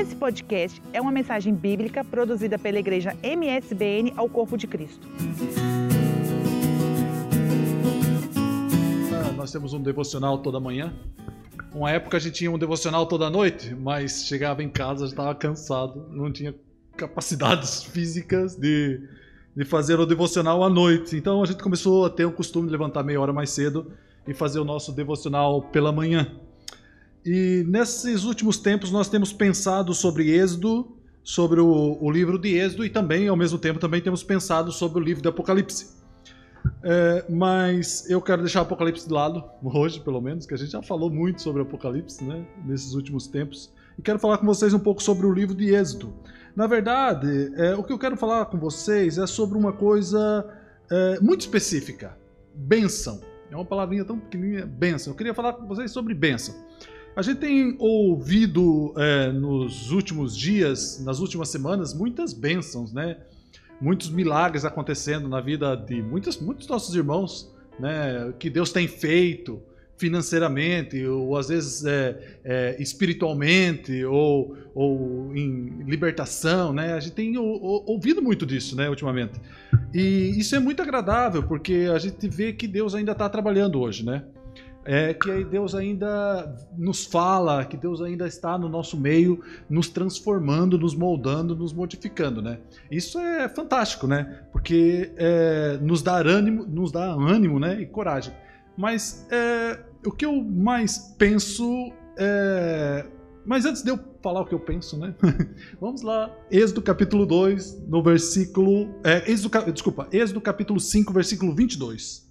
Esse podcast é uma mensagem bíblica produzida pela igreja MSBN ao Corpo de Cristo. Ah, nós temos um devocional toda manhã. Uma época a gente tinha um devocional toda noite, mas chegava em casa já estava cansado, não tinha capacidades físicas de, de fazer o devocional à noite. Então a gente começou a ter o costume de levantar meia hora mais cedo e fazer o nosso devocional pela manhã. E nesses últimos tempos nós temos pensado sobre Êxodo, sobre o, o, livro de Êxodo e também, ao mesmo tempo, também temos pensado sobre o livro de Apocalipse. É, mas eu quero deixar o Apocalipse de lado, hoje pelo menos, que a gente já falou muito sobre o Apocalipse né, nesses últimos tempos. E quero falar com vocês um pouco sobre o livro de Êxodo. Na verdade, é, o que eu quero falar com vocês é sobre uma coisa é, muito específica: bênção. É uma palavrinha tão pequenininha, bênção. Eu queria falar com vocês sobre bênção. A gente tem ouvido é, nos últimos dias, nas últimas semanas, muitas bênçãos, né? Muitos milagres acontecendo na vida de muitos, muitos nossos irmãos, né? Que Deus tem feito financeiramente, ou às vezes é, é, espiritualmente, ou, ou em libertação, né? A gente tem ouvido muito disso, né, ultimamente. E isso é muito agradável, porque a gente vê que Deus ainda está trabalhando hoje, né? É que Deus ainda nos fala, que Deus ainda está no nosso meio, nos transformando, nos moldando, nos modificando, né? Isso é fantástico, né? Porque é, nos dá ânimo, nos dá ânimo, né? E coragem. Mas é, o que eu mais penso é... Mas antes de eu falar o que eu penso, né? Vamos lá. Êxodo capítulo 2, no versículo... É, Êxodo, desculpa, Êxodo capítulo 5, versículo 22.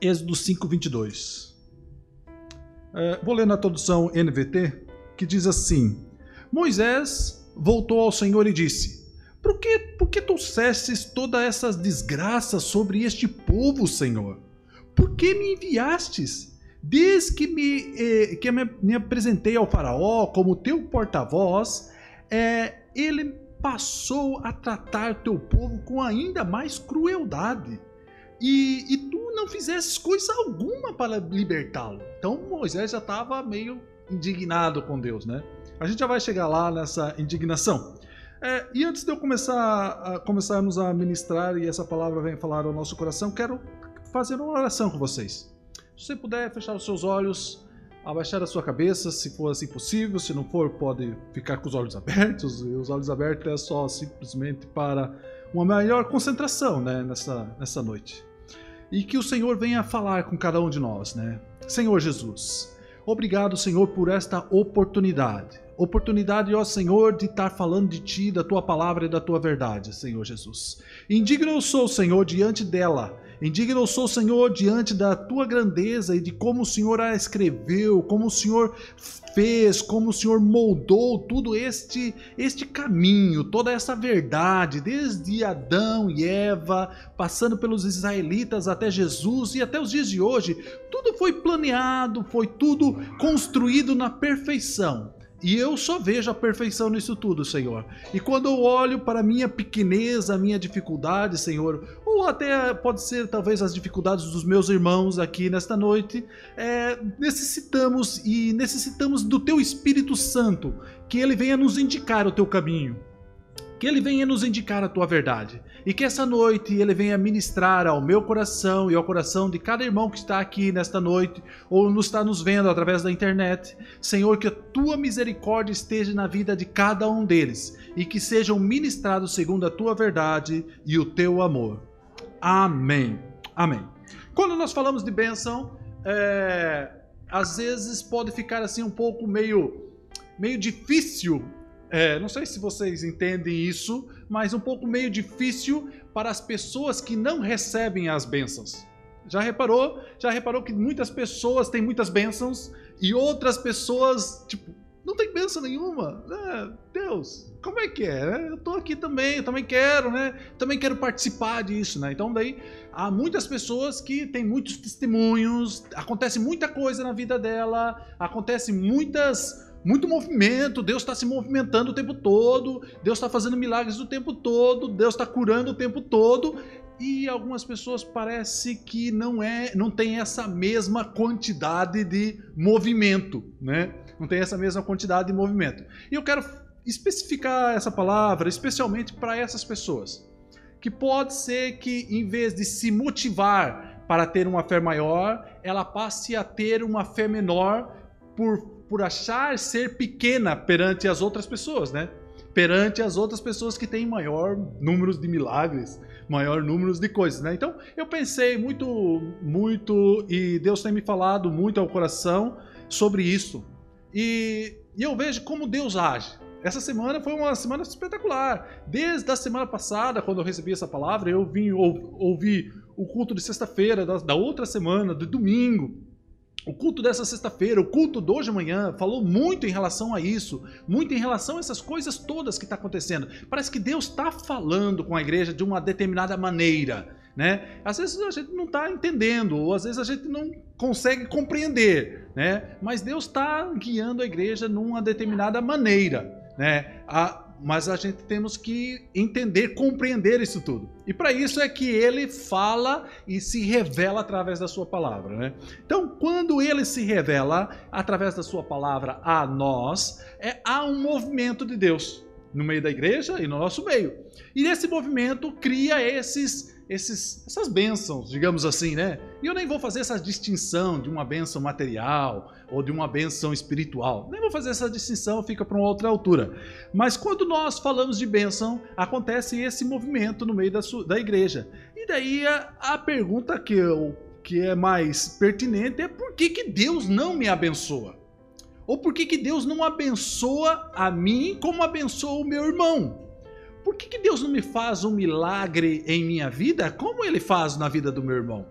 Êxodo 5, 22. É, vou ler na tradução NVT, que diz assim: Moisés voltou ao Senhor e disse: Por que, por que trouxestes todas essas desgraças sobre este povo, Senhor? Por que me enviastes? Desde que me, eh, que me, me, apresentei ao Faraó como teu porta-voz, eh, ele passou a tratar teu povo com ainda mais crueldade e, e tu não fizesses coisa alguma para libertá-lo. Então Moisés já estava meio indignado com Deus, né? A gente já vai chegar lá nessa indignação. É, e antes de eu começar a, começarmos a ministrar e essa palavra vem falar ao nosso coração, quero fazer uma oração com vocês. Se você puder fechar os seus olhos, abaixar a sua cabeça, se for assim possível, se não for, pode ficar com os olhos abertos. E os olhos abertos é só simplesmente para uma maior concentração né, nessa, nessa noite e que o Senhor venha falar com cada um de nós, né? Senhor Jesus, obrigado, Senhor, por esta oportunidade. Oportunidade, ó Senhor, de estar falando de Ti, da Tua palavra e da Tua verdade, Senhor Jesus. Indigno eu sou, Senhor, diante dela Indigno sou, Senhor, diante da tua grandeza e de como o Senhor a escreveu, como o Senhor fez, como o Senhor moldou tudo este este caminho, toda essa verdade, desde Adão e Eva, passando pelos israelitas até Jesus e até os dias de hoje, tudo foi planeado, foi tudo construído na perfeição. E eu só vejo a perfeição nisso tudo, Senhor. E quando eu olho para a minha pequeneza, a minha dificuldade, Senhor, ou até pode ser talvez as dificuldades dos meus irmãos aqui nesta noite, é, necessitamos e necessitamos do Teu Espírito Santo, que ele venha nos indicar o Teu caminho que Ele venha nos indicar a tua verdade e que essa noite Ele venha ministrar ao meu coração e ao coração de cada irmão que está aqui nesta noite ou nos está nos vendo através da internet. Senhor, que a tua misericórdia esteja na vida de cada um deles e que sejam ministrados segundo a tua verdade e o teu amor. Amém. Amém. Quando nós falamos de bênção, é, às vezes pode ficar assim um pouco meio meio difícil é, não sei se vocês entendem isso, mas um pouco meio difícil para as pessoas que não recebem as bênçãos. Já reparou? Já reparou que muitas pessoas têm muitas bênçãos e outras pessoas, tipo, não tem bênção nenhuma. É, Deus, como é que é? Eu tô aqui também, eu também quero, né? Também quero participar disso, né? Então daí há muitas pessoas que têm muitos testemunhos, acontece muita coisa na vida dela, acontece muitas muito movimento, Deus está se movimentando o tempo todo, Deus está fazendo milagres o tempo todo, Deus está curando o tempo todo, e algumas pessoas parece que não é, não tem essa mesma quantidade de movimento, né? Não tem essa mesma quantidade de movimento. E eu quero especificar essa palavra especialmente para essas pessoas. Que pode ser que, em vez de se motivar para ter uma fé maior, ela passe a ter uma fé menor por, por achar ser pequena perante as outras pessoas, né? Perante as outras pessoas que têm maior número de milagres, maior número de coisas, né? Então eu pensei muito, muito e Deus tem me falado muito ao coração sobre isso. E, e eu vejo como Deus age. Essa semana foi uma semana espetacular. Desde a semana passada, quando eu recebi essa palavra, eu vim ou, ouvi o culto de sexta-feira, da, da, outra semana, de domingo. O culto dessa sexta-feira, o culto de hoje de manhã, falou muito em relação a isso, muito em relação a essas coisas todas que está acontecendo. Parece que Deus está falando com a igreja de uma determinada maneira. Né? Às vezes a gente não está entendendo, ou às vezes a gente não consegue compreender, né? mas Deus está guiando a igreja numa determinada maneira né? A, mas a gente temos que entender, compreender isso tudo. E para isso é que ele fala e se revela através da sua palavra, né? Então, quando ele se revela através da sua palavra a nós, é há um movimento de Deus no meio da igreja e no nosso meio. E esse movimento cria esses esses, essas bênçãos, digamos assim, né? E eu nem vou fazer essa distinção de uma bênção material ou de uma bênção espiritual. Nem vou fazer essa distinção, fica para uma outra altura. Mas quando nós falamos de bênção, acontece esse movimento no meio da, da igreja. E daí a, a pergunta que, eu, que é mais pertinente é por que, que Deus não me abençoa? Ou por que, que Deus não abençoa a mim como abençoa o meu irmão? por que, que Deus não me faz um milagre em minha vida como ele faz na vida do meu irmão?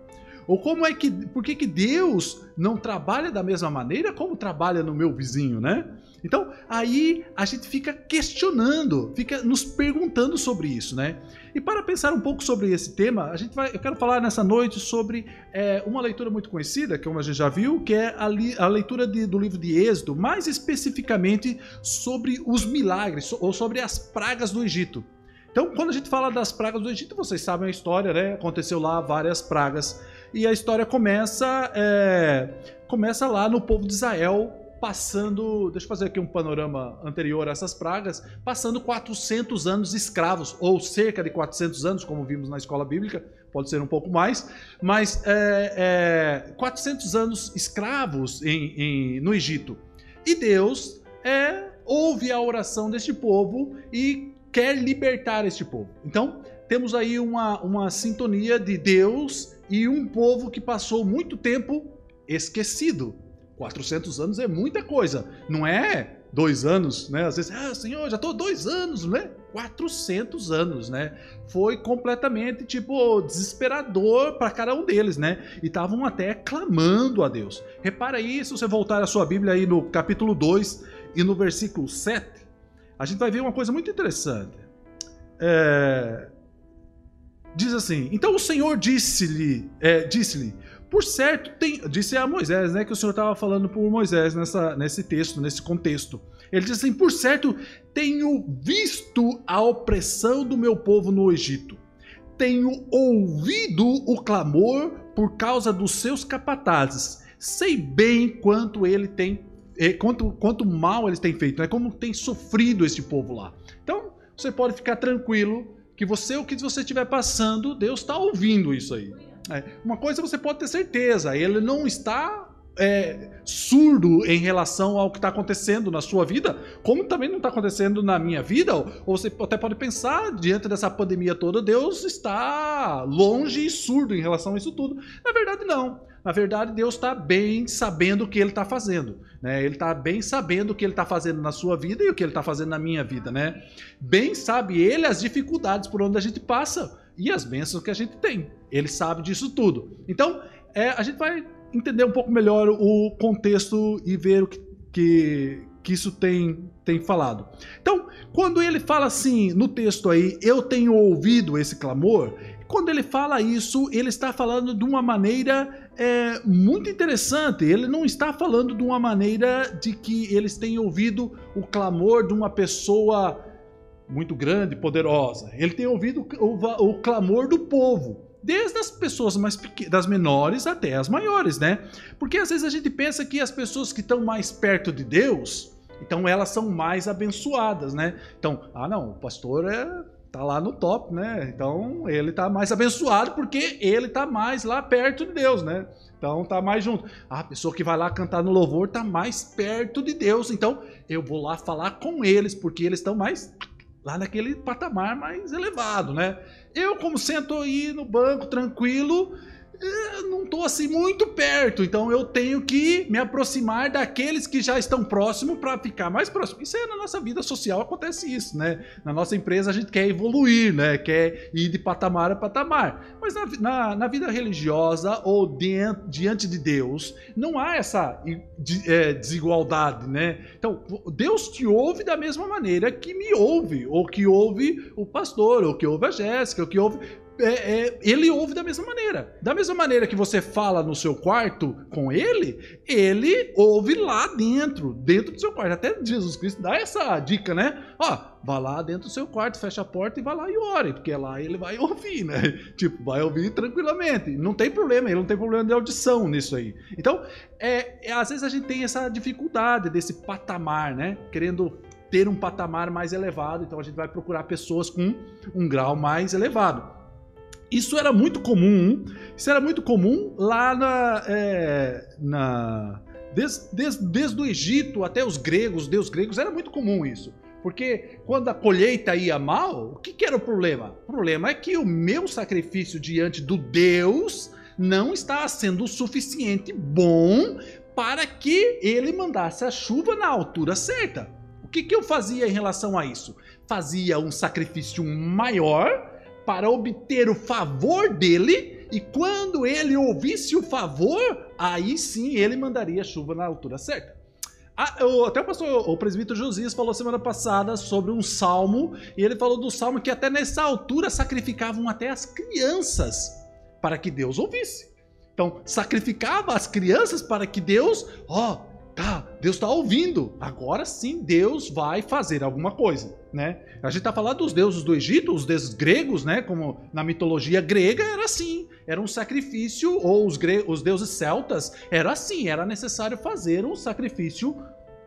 Ou como é que, por que, que Deus não trabalha da mesma maneira como trabalha no meu vizinho, né? Então, aí a gente fica questionando, fica nos perguntando sobre isso, né? E para pensar um pouco sobre esse tema, a gente vai, eu quero falar nessa noite sobre é, uma leitura muito conhecida, que a gente já viu, que é a, li, a leitura de, do livro de Êxodo, mais especificamente sobre os milagres, ou sobre as pragas do Egito. Então, quando a gente fala das pragas do Egito, vocês sabem a história, né? Aconteceu lá várias pragas. E a história começa, é, começa lá no povo de Israel, passando, deixa eu fazer aqui um panorama anterior a essas pragas, passando 400 anos escravos, ou cerca de 400 anos, como vimos na escola bíblica, pode ser um pouco mais, mas é, é, 400 anos escravos em, em, no Egito. E Deus é, ouve a oração deste povo e quer libertar este povo. Então, temos aí uma, uma sintonia de Deus e um povo que passou muito tempo esquecido. 400 anos é muita coisa, não é dois anos, né? Às vezes, ah, senhor, já estou dois anos, né? 400 anos, né? Foi completamente, tipo, desesperador para cada um deles, né? E estavam até clamando a Deus. Repara aí, se você voltar a sua Bíblia aí no capítulo 2 e no versículo 7, a gente vai ver uma coisa muito interessante. É... Diz assim: Então o Senhor disse-lhe, é, disse-lhe, por certo, tem, disse a Moisés, né, que o Senhor estava falando por Moisés nessa, nesse texto, nesse contexto. Ele diz assim: Por certo, tenho visto a opressão do meu povo no Egito. Tenho ouvido o clamor por causa dos seus capatazes. Sei bem quanto ele tem, eh, quanto, quanto mal eles têm feito, né? como tem sofrido esse povo lá. Então, você pode ficar tranquilo que você, o que você estiver passando, Deus está ouvindo isso aí. É, uma coisa você pode ter certeza, ele não está é, surdo em relação ao que está acontecendo na sua vida, como também não está acontecendo na minha vida, ou, ou você até pode pensar, diante dessa pandemia toda, Deus está longe e surdo em relação a isso tudo. Na verdade, não. Na verdade, Deus está bem sabendo o que Ele está fazendo. Né? Ele está bem sabendo o que Ele está fazendo na sua vida e o que Ele está fazendo na minha vida. Né? Bem sabe Ele as dificuldades por onde a gente passa e as bênçãos que a gente tem. Ele sabe disso tudo. Então, é, a gente vai entender um pouco melhor o contexto e ver o que, que, que isso tem, tem falado. Então, quando ele fala assim no texto aí, eu tenho ouvido esse clamor, quando ele fala isso, ele está falando de uma maneira é, muito interessante. Ele não está falando de uma maneira de que eles têm ouvido o clamor de uma pessoa muito grande, poderosa. Ele tem ouvido o, o, clamor do povo. desde as pessoas mais pequenas, das menores até as maiores, né? Porque às vezes a gente pensa que as pessoas que estão mais perto de Deus, então elas são mais abençoadas, né? Então, ah não, o pastor é tá lá no top, né? Então ele tá mais abençoado porque ele tá mais lá perto de Deus, né? Então tá mais junto. Ah, a pessoa que vai lá cantar no louvor tá mais perto de Deus. Então eu vou lá falar com eles porque eles estão mais lá naquele patamar mais elevado, né? Eu como sento aí no banco tranquilo, não estou assim muito perto, então eu tenho que me aproximar daqueles que já estão próximos para ficar mais próximo. Isso é na nossa vida social acontece isso, né? Na nossa empresa a gente quer evoluir, né? Quer ir de patamar a patamar. Mas na, na, na vida religiosa ou diante, diante de Deus não há essa é, desigualdade, né? Então Deus te ouve da mesma maneira que me ouve, ou que ouve o pastor, ou que ouve a Jéssica, ou que ouve é, é, ele ouve da mesma maneira. Da mesma maneira que você fala no seu quarto com ele, ele ouve lá dentro, dentro do seu quarto. Até Jesus Cristo dá essa dica, né? Ó, vá lá dentro do seu quarto, fecha a porta e vá lá e ore, porque lá ele vai ouvir, né? Tipo, vai ouvir tranquilamente. Não tem problema, ele não tem problema de audição nisso aí. Então, é, é às vezes a gente tem essa dificuldade desse patamar, né? Querendo ter um patamar mais elevado, então a gente vai procurar pessoas com um grau mais elevado. Isso era muito comum, isso era muito comum lá na. É, na desde, desde, desde o Egito até os gregos, os deuses gregos, era muito comum isso. Porque quando a colheita ia mal, o que, que era o problema? O problema é que o meu sacrifício diante do Deus não estava sendo o suficiente bom para que ele mandasse a chuva na altura certa. O que, que eu fazia em relação a isso? Fazia um sacrifício maior para obter o favor dele, e quando ele ouvisse o favor, aí sim ele mandaria chuva na altura certa. Ah, até o pastor, o presbítero Josias falou semana passada sobre um salmo, e ele falou do salmo que até nessa altura sacrificavam até as crianças para que Deus ouvisse. Então, sacrificava as crianças para que Deus, ó, oh, tá, Deus está ouvindo. Agora sim Deus vai fazer alguma coisa, né? A gente está falando dos deuses do Egito, os deuses gregos, né? Como na mitologia grega era assim, era um sacrifício, ou os, os deuses celtas era assim, era necessário fazer um sacrifício.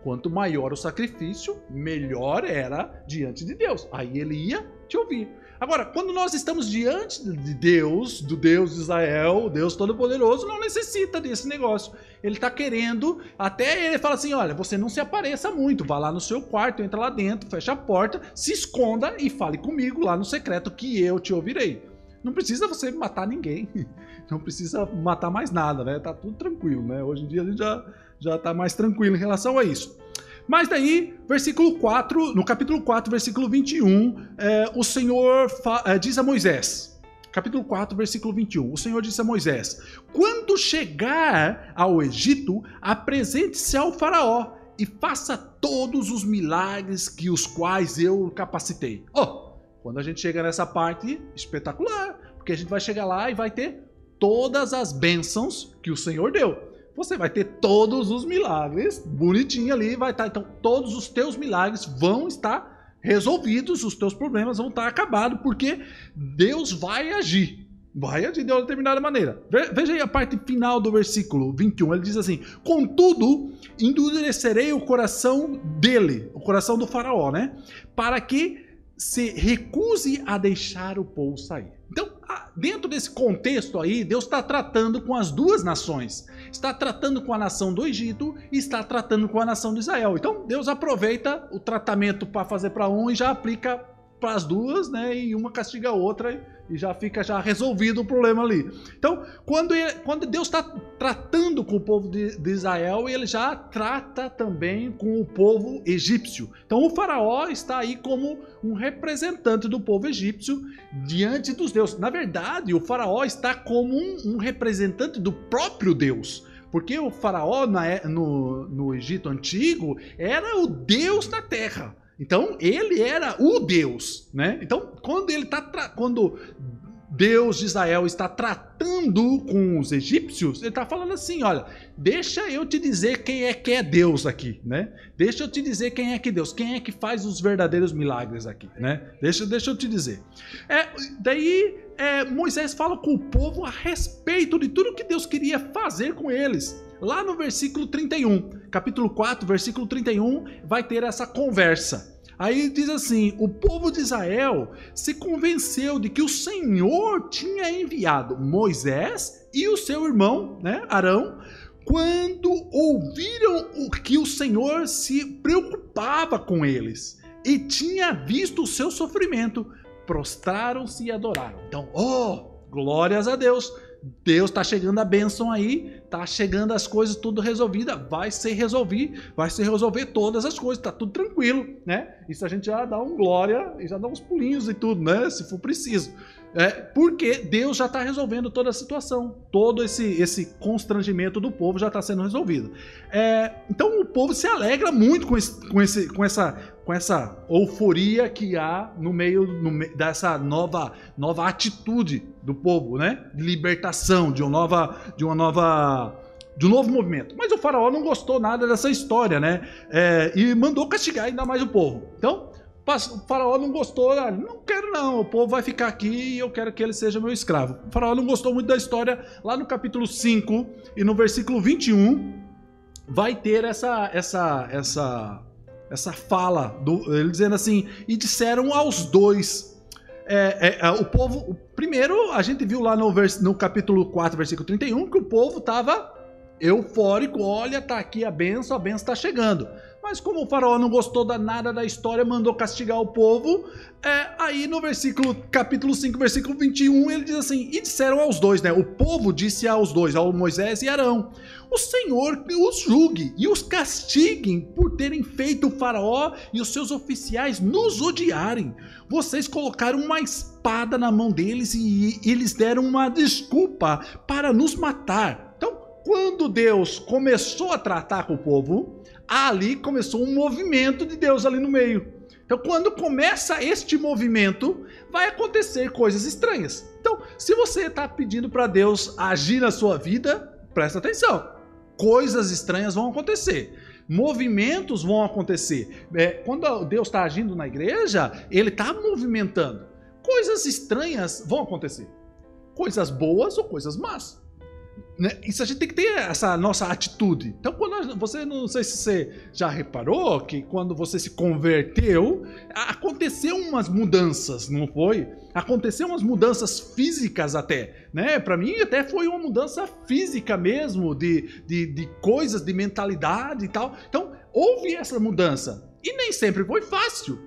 Quanto maior o sacrifício, melhor era diante de Deus. Aí ele ia te ouvir. Agora, quando nós estamos diante de Deus, do Deus de Israel, Deus Todo-Poderoso, não necessita desse negócio. Ele está querendo, até ele fala assim: olha, você não se apareça muito, vá lá no seu quarto, entra lá dentro, fecha a porta, se esconda e fale comigo lá no secreto que eu te ouvirei. Não precisa você matar ninguém, não precisa matar mais nada, né? Tá tudo tranquilo, né? Hoje em dia a gente já, já tá mais tranquilo em relação a isso. Mas daí, versículo 4, no capítulo 4, versículo 21, é, o Senhor é, diz a Moisés, capítulo 4, versículo 21, o Senhor disse a Moisés: Quando chegar ao Egito, apresente-se ao Faraó e faça todos os milagres que os quais eu capacitei. Oh, quando a gente chega nessa parte, espetacular, porque a gente vai chegar lá e vai ter todas as bênçãos que o Senhor deu você vai ter todos os milagres bonitinho ali, vai estar. Tá, então, todos os teus milagres vão estar resolvidos, os teus problemas vão estar acabados, porque Deus vai agir. Vai agir de uma determinada maneira. Veja aí a parte final do versículo 21. Ele diz assim: Contudo, endurecerei o coração dele, o coração do Faraó, né? Para que se recuse a deixar o povo sair. Então, dentro desse contexto aí, Deus está tratando com as duas nações. Está tratando com a nação do Egito e está tratando com a nação de Israel. Então, Deus aproveita o tratamento para fazer para um e já aplica para as duas, né? E uma castiga a outra e já fica já resolvido o problema ali. Então, quando, ele, quando Deus está tratando com o povo de, de, Israel, ele já trata também com o povo egípcio. Então, o faraó está aí como um representante do povo egípcio diante dos deuses. Na verdade, o faraó está como um, um representante do próprio Deus. Porque o faraó na, é, no, no Egito antigo era o Deus da terra. Então ele era o Deus, né? Então quando ele tá quando Deus de Israel está tratando com os egípcios, ele está falando assim: olha, deixa eu te dizer quem é que é Deus aqui, né? Deixa eu te dizer quem é que é Deus, quem é que faz os verdadeiros milagres aqui, né? Deixa, deixa eu te dizer. É, daí é, Moisés fala com o povo a respeito de tudo que Deus queria fazer com eles. Lá no versículo 31, capítulo 4, versículo 31, vai ter essa conversa. Aí diz assim: o povo de Israel se convenceu de que o Senhor tinha enviado Moisés e o seu irmão, né, Arão, quando ouviram o que o Senhor se preocupava com eles e tinha visto o seu sofrimento, prostraram-se e adoraram. Então, oh, glórias a Deus! Deus está chegando a bênção aí, tá chegando as coisas tudo resolvida, vai ser resolver, vai se resolver todas as coisas, tá tudo tranquilo, né? Isso a gente já dá um glória e já dá uns pulinhos e tudo, né? Se for preciso. É, porque Deus já está resolvendo toda a situação, todo esse, esse constrangimento do povo já está sendo resolvido. É, então o povo se alegra muito com, esse, com, esse, com, essa, com essa euforia que há no meio, no dessa nova, nova atitude do povo, né? Libertação, de uma nova, de uma nova de um novo movimento. Mas o faraó não gostou nada dessa história, né? É, e mandou castigar ainda mais o povo. Então, o faraó não gostou, ah, não quero não, o povo vai ficar aqui e eu quero que ele seja meu escravo. O faraó não gostou muito da história, lá no capítulo 5 e no versículo 21, vai ter essa essa essa essa fala, do, ele dizendo assim, e disseram aos dois, é, é, é, o povo, primeiro a gente viu lá no, vers, no capítulo 4, versículo 31, que o povo estava eufórico, olha, tá aqui a benção, a benção está chegando. Mas como o faraó não gostou da nada da história, mandou castigar o povo, é, aí no versículo, capítulo 5, versículo 21, ele diz assim: E disseram aos dois, né? O povo disse aos dois, ao Moisés e Arão: O Senhor os julgue e os castiguem por terem feito o faraó e os seus oficiais nos odiarem. Vocês colocaram uma espada na mão deles e eles deram uma desculpa para nos matar. Quando Deus começou a tratar com o povo, ali começou um movimento de Deus ali no meio. Então, quando começa este movimento, vai acontecer coisas estranhas. Então, se você está pedindo para Deus agir na sua vida, presta atenção. Coisas estranhas vão acontecer. Movimentos vão acontecer. É, quando Deus está agindo na igreja, Ele está movimentando. Coisas estranhas vão acontecer. Coisas boas ou coisas más. Né? Isso a gente tem que ter essa nossa atitude. Então, quando você não sei se você já reparou que quando você se converteu, aconteceu umas mudanças, não foi? Aconteceu umas mudanças físicas até, né? Para mim até foi uma mudança física mesmo de, de, de coisas, de mentalidade e tal. Então, houve essa mudança e nem sempre foi fácil.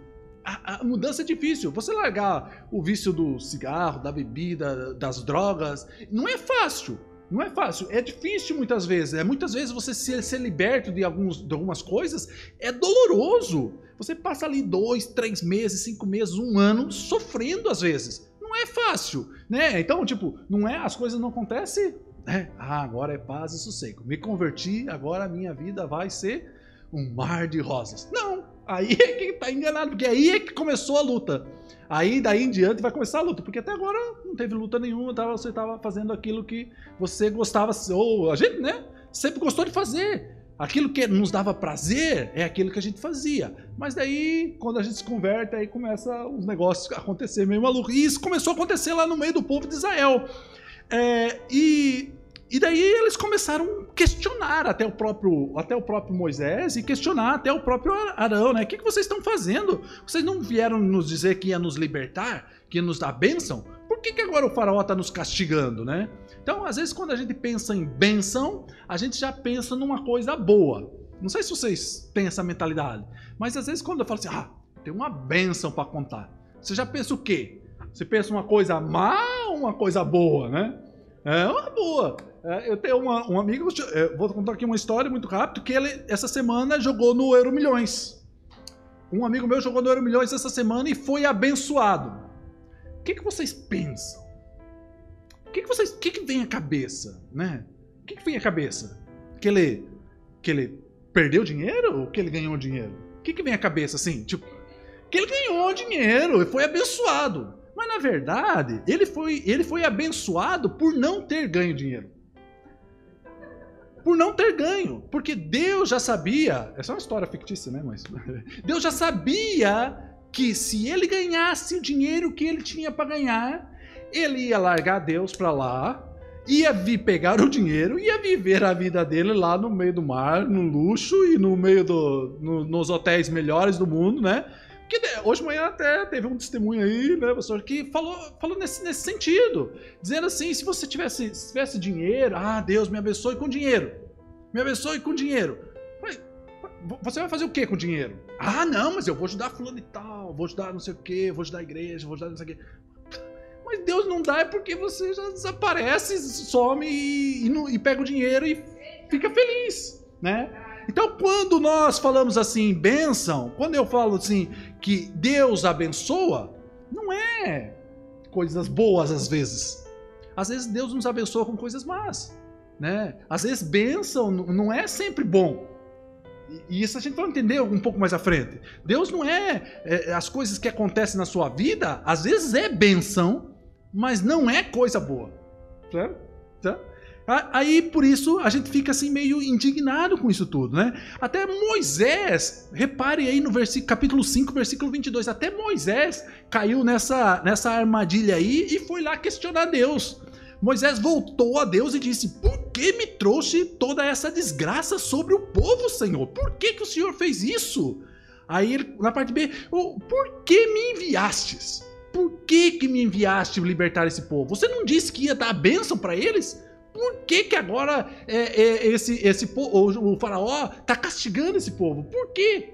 A, a, mudança é difícil. Você largar o vício do cigarro, da bebida, das drogas, não é fácil. Não é fácil, é difícil muitas vezes. É muitas vezes você ser, ser liberto de, alguns, de algumas coisas é doloroso. Você passa ali dois, três meses, cinco meses, um ano sofrendo às vezes. Não é fácil, né? Então, tipo, não é as coisas não acontecem. É, ah, agora é paz e sossego. Me converti, agora a minha vida vai ser um mar de rosas. Não, aí é que tá enganado, porque aí é que começou a luta. Aí daí em diante vai começar a luta, porque até agora não teve luta nenhuma, tava, você estava fazendo aquilo que você gostava, ou a gente, né, sempre gostou de fazer. Aquilo que nos dava prazer é aquilo que a gente fazia. Mas daí, quando a gente se converte, aí começa os negócios a acontecer meio maluco. E isso começou a acontecer lá no meio do povo de Israel. É, e e daí eles começaram a questionar até o próprio, até o próprio Moisés e questionar até o próprio Arão, né? O que, que vocês estão fazendo? Vocês não vieram nos dizer que ia nos libertar, que ia nos dar bênção? Por que, que agora o faraó está nos castigando, né? Então, às vezes, quando a gente pensa em bênção, a gente já pensa numa coisa boa. Não sei se vocês têm essa mentalidade, mas às vezes quando eu falo assim, ah, tem uma bênção para contar, você já pensa o quê? Você pensa uma coisa má ou uma coisa boa, né? É uma boa. É, eu tenho uma, um amigo, é, vou contar aqui uma história muito rápido, que ele essa semana jogou no Euro Milhões. Um amigo meu jogou no Euro Milhões essa semana e foi abençoado. O que, que vocês pensam? O que, que vocês, o que, que vem à cabeça, né? O que, que vem à cabeça? Que ele, que ele perdeu dinheiro ou que ele ganhou dinheiro? O que, que vem à cabeça assim? Tipo, que ele ganhou dinheiro e foi abençoado. Mas na verdade, ele foi, ele foi abençoado por não ter ganho dinheiro. Por não ter ganho. Porque Deus já sabia. Essa é uma história fictícia, né? Mas. Deus já sabia que se ele ganhasse o dinheiro que ele tinha para ganhar, ele ia largar Deus para lá, ia vir pegar o dinheiro, ia viver a vida dele lá no meio do mar, no luxo e no meio do. No, nos hotéis melhores do mundo, né? Que hoje de manhã até teve um testemunho aí, né, pastor, que falou, falou nesse, nesse sentido. Dizendo assim: se você tivesse, se tivesse dinheiro, ah, Deus me abençoe com dinheiro. Me abençoe com dinheiro. Você vai fazer o que com dinheiro? Ah, não, mas eu vou ajudar fulano e tal, vou ajudar não sei o que, vou ajudar a igreja, vou ajudar não sei o que. Mas Deus não dá é porque você já desaparece, some e, e, e pega o dinheiro e fica feliz, né? Então, quando nós falamos assim, bênção, quando eu falo assim, que Deus abençoa, não é coisas boas às vezes. Às vezes Deus nos abençoa com coisas más, né? Às vezes bênção não é sempre bom. E isso a gente vai entender um pouco mais à frente. Deus não é, é as coisas que acontecem na sua vida, às vezes é benção, mas não é coisa boa. Certo? Certo? Aí, por isso, a gente fica assim meio indignado com isso tudo, né? Até Moisés, repare aí no versículo, capítulo 5, versículo 22, até Moisés caiu nessa, nessa armadilha aí e foi lá questionar Deus. Moisés voltou a Deus e disse: Por que me trouxe toda essa desgraça sobre o povo, Senhor? Por que, que o Senhor fez isso? Aí, na parte B, por que me enviastes? Por que, que me enviaste libertar esse povo? Você não disse que ia dar bênção para eles? Por que, que agora é, é, esse, esse o, o faraó está castigando esse povo? Por quê?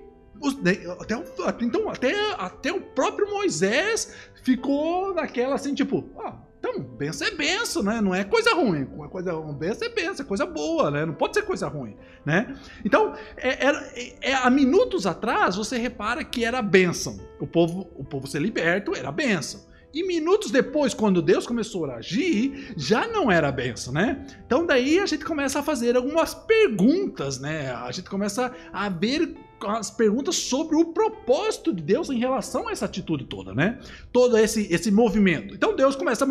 Né, até, então, até, até o próprio Moisés ficou naquela assim, tipo, ah, então, benção é benção, né? Não é coisa ruim. Coisa, benção é benção, é coisa boa, né? Não pode ser coisa ruim, né? Então, é, é, é, há minutos atrás, você repara que era benção. O povo, o povo ser liberto era benção. E minutos depois, quando Deus começou a agir, já não era benção, né? Então daí a gente começa a fazer algumas perguntas, né? A gente começa a ver as perguntas sobre o propósito de Deus em relação a essa atitude toda, né? Todo esse, esse movimento. Então Deus começa a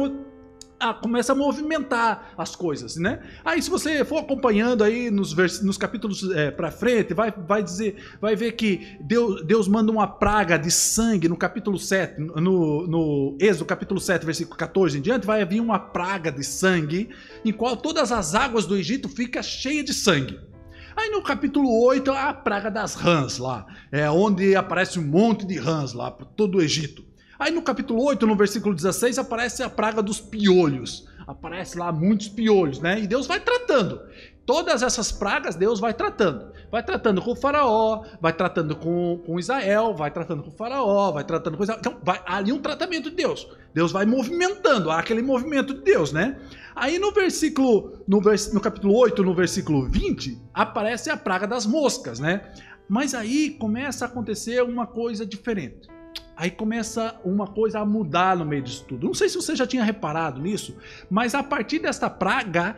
a, começa a movimentar as coisas, né? Aí se você for acompanhando aí nos, vers, nos capítulos é, para frente, vai, vai dizer, vai ver que Deus, Deus manda uma praga de sangue no capítulo 7, no, no Êxodo capítulo 7, versículo 14 em diante, vai vir uma praga de sangue, em qual todas as águas do Egito ficam cheias de sangue. Aí no capítulo 8, a praga das rãs lá, é onde aparece um monte de rãs lá por todo o Egito. Aí no capítulo 8, no versículo 16, aparece a praga dos piolhos. Aparece lá muitos piolhos, né? E Deus vai tratando. Todas essas pragas Deus vai tratando. Vai tratando com o faraó, vai tratando com, com Israel, vai tratando com o faraó, vai tratando com Israel. Então, vai ali um tratamento de Deus. Deus vai movimentando, aquele movimento de Deus, né? Aí no versículo, no, vers, no capítulo 8, no versículo 20, aparece a praga das moscas, né? Mas aí começa a acontecer uma coisa diferente. Aí começa uma coisa a mudar no meio disso tudo. Não sei se você já tinha reparado nisso, mas a partir desta praga,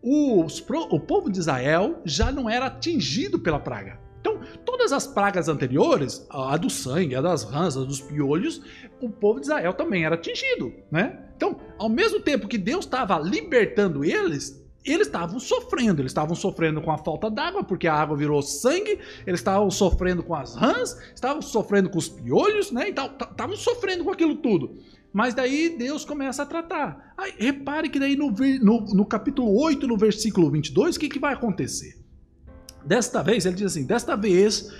os, o povo de Israel já não era atingido pela praga. Então, todas as pragas anteriores, a do sangue, a das rãs, a dos piolhos, o povo de Israel também era atingido, né? Então, ao mesmo tempo que Deus estava libertando eles, eles estavam sofrendo, eles estavam sofrendo com a falta d'água, porque a água virou sangue, eles estavam sofrendo com as rãs, estavam sofrendo com os piolhos, né? Estavam sofrendo com aquilo tudo. Mas daí Deus começa a tratar. Aí, repare que daí no, no, no capítulo 8, no versículo 22, o que, que vai acontecer? Desta vez, ele diz assim: desta vez,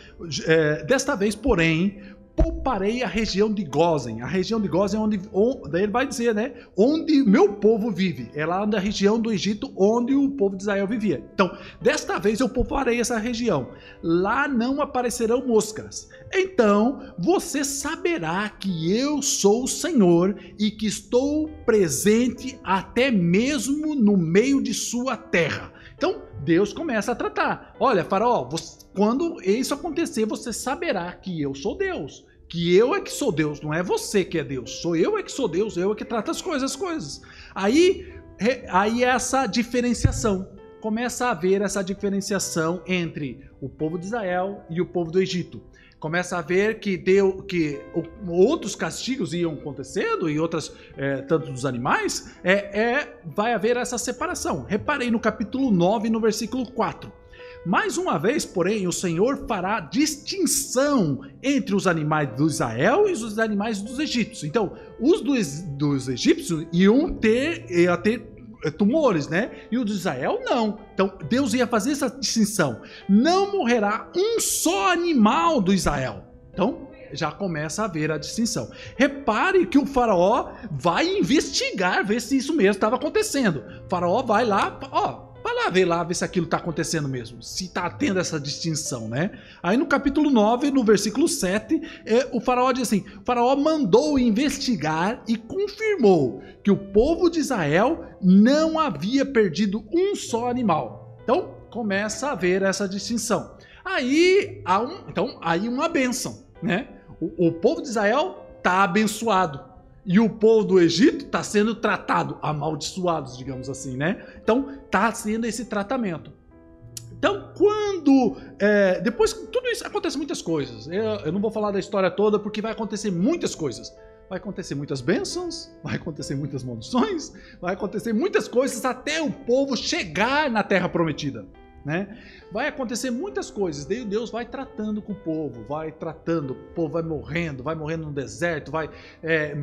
é, desta vez, porém, pouparei a região de Gozen. A região de Gozen é onde, onde, daí ele vai dizer, né? Onde meu povo vive. É lá na região do Egito onde o povo de Israel vivia. Então, desta vez eu pouparei essa região. Lá não aparecerão moscas. Então, você saberá que eu sou o Senhor e que estou presente até mesmo no meio de sua terra. Então, Deus começa a tratar. Olha, Faraó, você, quando isso acontecer, você saberá que eu sou Deus que eu é que sou Deus, não é você que é Deus. Sou eu é que sou Deus, eu é que trato as coisas, as coisas. Aí, aí é essa diferenciação. começa a haver essa diferenciação entre o povo de Israel e o povo do Egito. Começa a ver que deu que outros castigos iam acontecendo e outras é, tanto dos animais, é, é vai haver essa separação. Reparei no capítulo 9, no versículo 4. Mais uma vez, porém, o Senhor fará distinção entre os animais do Israel e os animais dos egípcios. Então, os dos, dos egípcios iam ter, iam ter é, tumores, né? E o de Israel não. Então Deus ia fazer essa distinção. Não morrerá um só animal do Israel. Então já começa a haver a distinção. Repare que o faraó vai investigar, ver se isso mesmo estava acontecendo. O faraó vai lá, ó, lá ver lá, ver se aquilo está acontecendo mesmo, se está tendo essa distinção, né? Aí no capítulo 9, no versículo 7, é, o faraó diz assim: o faraó mandou investigar e confirmou que o povo de Israel não havia perdido um só animal. Então começa a haver essa distinção. Aí há um, então aí uma bênção, né? O, o povo de Israel está abençoado e o povo do Egito está sendo tratado, amaldiçoados, digamos assim, né? Então está sendo esse tratamento. Então, quando. É, depois tudo isso acontece muitas coisas. Eu, eu, não vou falar da história toda porque vai acontecer muitas coisas. Vai acontecer muitas bênçãos, vai acontecer muitas maldições, vai acontecer muitas coisas até o povo chegar na terra prometida né? Vai acontecer muitas coisas, daí Deus vai tratando com o povo, vai tratando, o povo vai morrendo, vai morrendo no deserto, vai é,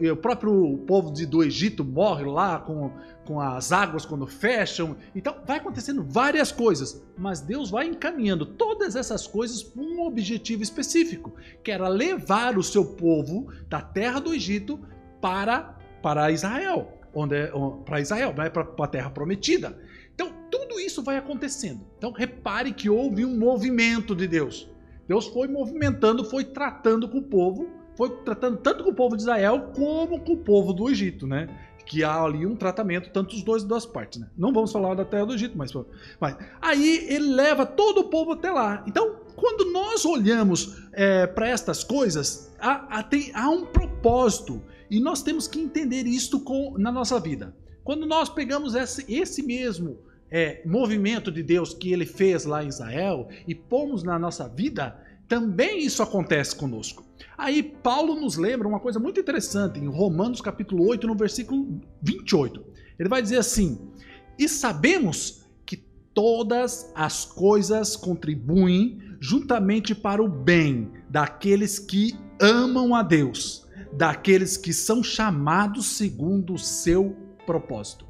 o, o próprio povo de, do Egito morre lá com, com as águas quando fecham, então vai acontecendo várias coisas, mas Deus vai encaminhando todas essas coisas para um objetivo específico, que era levar o seu povo da terra do Egito para para Israel, onde é, para Israel, né, para a terra prometida. Isso vai acontecendo. Então, repare que houve um movimento de Deus. Deus foi movimentando, foi tratando com o povo, foi tratando tanto com o povo de Israel como com o povo do Egito, né? Que há ali um tratamento, tanto os dois das partes, né? Não vamos falar da terra do Egito, mas, mas aí ele leva todo o povo até lá. Então, quando nós olhamos é, para estas coisas, há, há, tem, há um propósito e nós temos que entender isto com, na nossa vida. Quando nós pegamos esse, esse mesmo é, movimento de Deus que ele fez lá em Israel e pomos na nossa vida, também isso acontece conosco. Aí Paulo nos lembra uma coisa muito interessante em Romanos capítulo 8, no versículo 28. Ele vai dizer assim: "E sabemos que todas as coisas contribuem juntamente para o bem daqueles que amam a Deus, daqueles que são chamados segundo o seu propósito."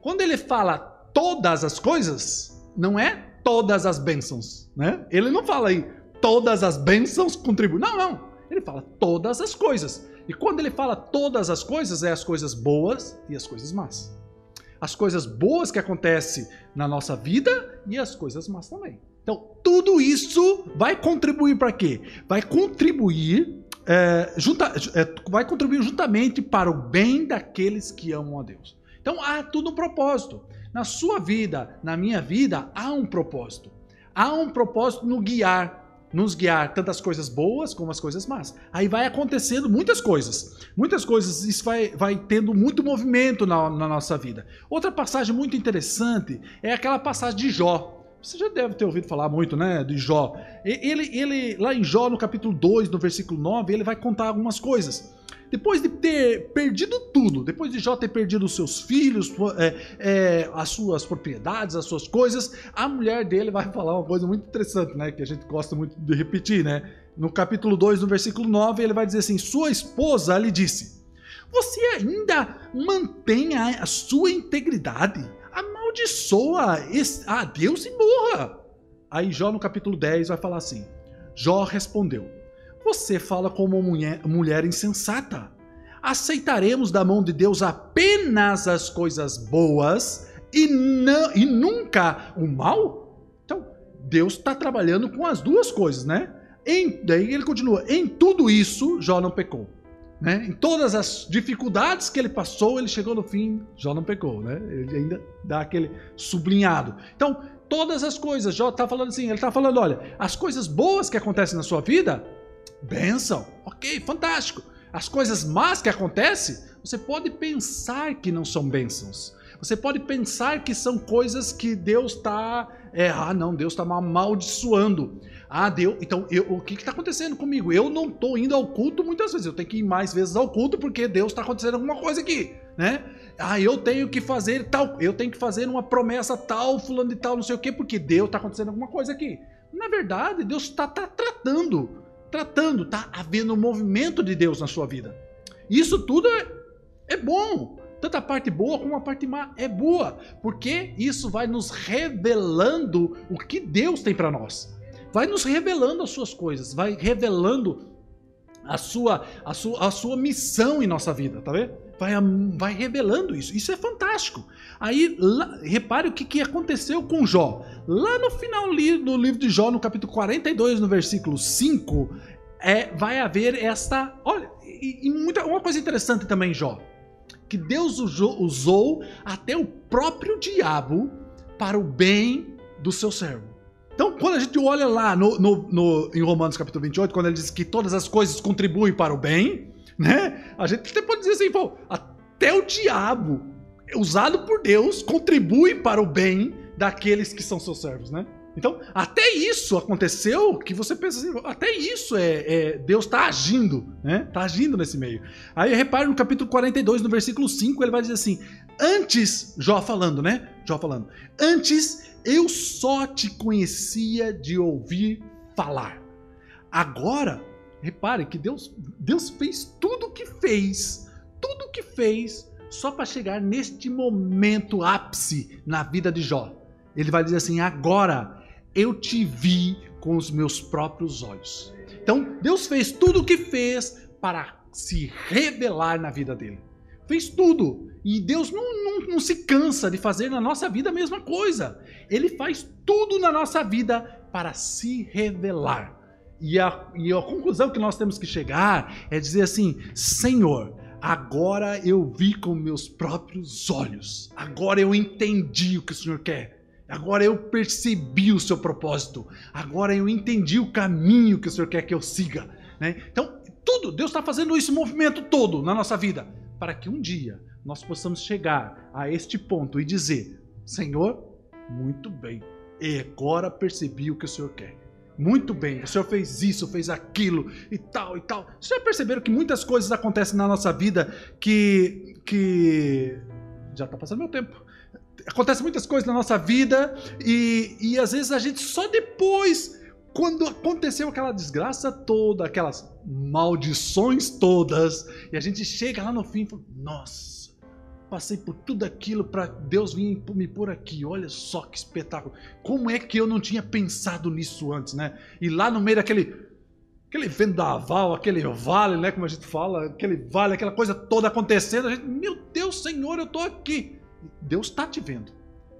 Quando ele fala todas as coisas, não é todas as bênçãos, né? Ele não fala aí todas as bênçãos contribuem. Não, não. Ele fala todas as coisas. E quando ele fala todas as coisas, é as coisas boas e as coisas más. As coisas boas que acontecem na nossa vida e as coisas más também. Então, tudo isso vai contribuir para quê? Vai contribuir, é, junta, é, vai contribuir juntamente para o bem daqueles que amam a Deus. Então, há tudo um propósito. Na sua vida, na minha vida, há um propósito. Há um propósito no guiar, nos guiar tanto as coisas boas como as coisas más. Aí vai acontecendo muitas coisas. Muitas coisas, isso vai, vai tendo muito movimento na, na nossa vida. Outra passagem muito interessante é aquela passagem de Jó. Você já deve ter ouvido falar muito, né, de Jó. Ele, ele lá em Jó, no capítulo 2, no versículo 9, ele vai contar algumas coisas. Depois de ter perdido tudo, depois de Jó ter perdido os seus filhos, é, é, as suas propriedades, as suas coisas, a mulher dele vai falar uma coisa muito interessante, né? Que a gente gosta muito de repetir, né? No capítulo 2, no versículo 9, ele vai dizer assim: Sua esposa lhe disse: Você ainda mantém a, a sua integridade? Amaldiçoa a Deus e morra. Aí Jó, no capítulo 10, vai falar assim: Jó respondeu. Você fala como uma mulher, mulher insensata. Aceitaremos da mão de Deus apenas as coisas boas e, não, e nunca o mal? Então, Deus está trabalhando com as duas coisas, né? Em, daí ele continua: em tudo isso, Jó não pecou. Né? Em todas as dificuldades que ele passou, ele chegou no fim, Jó não pecou, né? Ele ainda dá aquele sublinhado. Então, todas as coisas, Jó está falando assim, ele está falando, olha, as coisas boas que acontecem na sua vida, Benção. Ok, fantástico. As coisas más que acontecem, você pode pensar que não são bênçãos. Você pode pensar que são coisas que Deus está. É, ah, não, Deus está amaldiçoando. Ah, Deus. Então, eu, o que está acontecendo comigo? Eu não estou indo ao culto muitas vezes. Eu tenho que ir mais vezes ao culto porque Deus está acontecendo alguma coisa aqui, né? Ah, eu tenho que fazer tal. Eu tenho que fazer uma promessa tal, fulano de tal, não sei o quê, porque Deus está acontecendo alguma coisa aqui. Na verdade, Deus está tá tratando, tratando, está havendo um movimento de Deus na sua vida. Isso tudo é, é bom. Tanto a parte boa como a parte má é boa, porque isso vai nos revelando o que Deus tem para nós. Vai nos revelando as suas coisas, vai revelando a sua, a sua, a sua missão em nossa vida, tá vendo? Vai, vai revelando isso. Isso é fantástico. Aí, lá, repare o que, que aconteceu com Jó. Lá no final do livro de Jó, no capítulo 42, no versículo 5, é, vai haver esta. Olha, e, e muita, uma coisa interessante também, Jó. Que Deus usou, usou até o próprio diabo para o bem do seu servo. Então, quando a gente olha lá no, no, no, em Romanos capítulo 28, quando ele diz que todas as coisas contribuem para o bem, né? A gente até pode dizer assim, pô, até o diabo, usado por Deus, contribui para o bem daqueles que são seus servos, né? Então, até isso aconteceu que você pensa assim, até isso é, é Deus está agindo, né? Está agindo nesse meio. Aí repare no capítulo 42, no versículo 5, ele vai dizer assim: Antes, Jó falando, né? Jó falando, antes eu só te conhecia de ouvir falar. Agora, repare que Deus, Deus fez tudo o que fez, tudo o que fez, só para chegar neste momento ápice na vida de Jó. Ele vai dizer assim: agora eu te vi com os meus próprios olhos. Então, Deus fez tudo o que fez para se revelar na vida dele. Fez tudo. E Deus não, não, não, se cansa de fazer na nossa vida a mesma coisa. Ele faz tudo na nossa vida para se revelar. E a, e a conclusão que nós temos que chegar é dizer assim: Senhor, agora eu vi com meus próprios olhos. Agora eu entendi o que o Senhor quer. Agora eu percebi o seu propósito. Agora eu entendi o caminho que o Senhor quer que eu siga. Né? Então, tudo, Deus está fazendo esse movimento todo na nossa vida para que um dia nós possamos chegar a este ponto e dizer: Senhor, muito bem, e agora percebi o que o Senhor quer. Muito bem, o Senhor fez isso, fez aquilo e tal e tal. Vocês já perceberam que muitas coisas acontecem na nossa vida que. que. Já está passando meu tempo acontecem muitas coisas na nossa vida e, e às vezes a gente só depois, quando aconteceu aquela desgraça toda, aquelas maldições todas, e a gente chega lá no fim e fala: Nossa, passei por tudo aquilo para Deus vir me pôr aqui. Olha só que espetáculo. Como é que eu não tinha pensado nisso antes, né? E lá no meio daquele aquele vendaval, aquele vale, né, como a gente fala, aquele vale, aquela coisa toda acontecendo, a gente, meu Deus, Senhor, eu tô aqui. Deus está te vendo.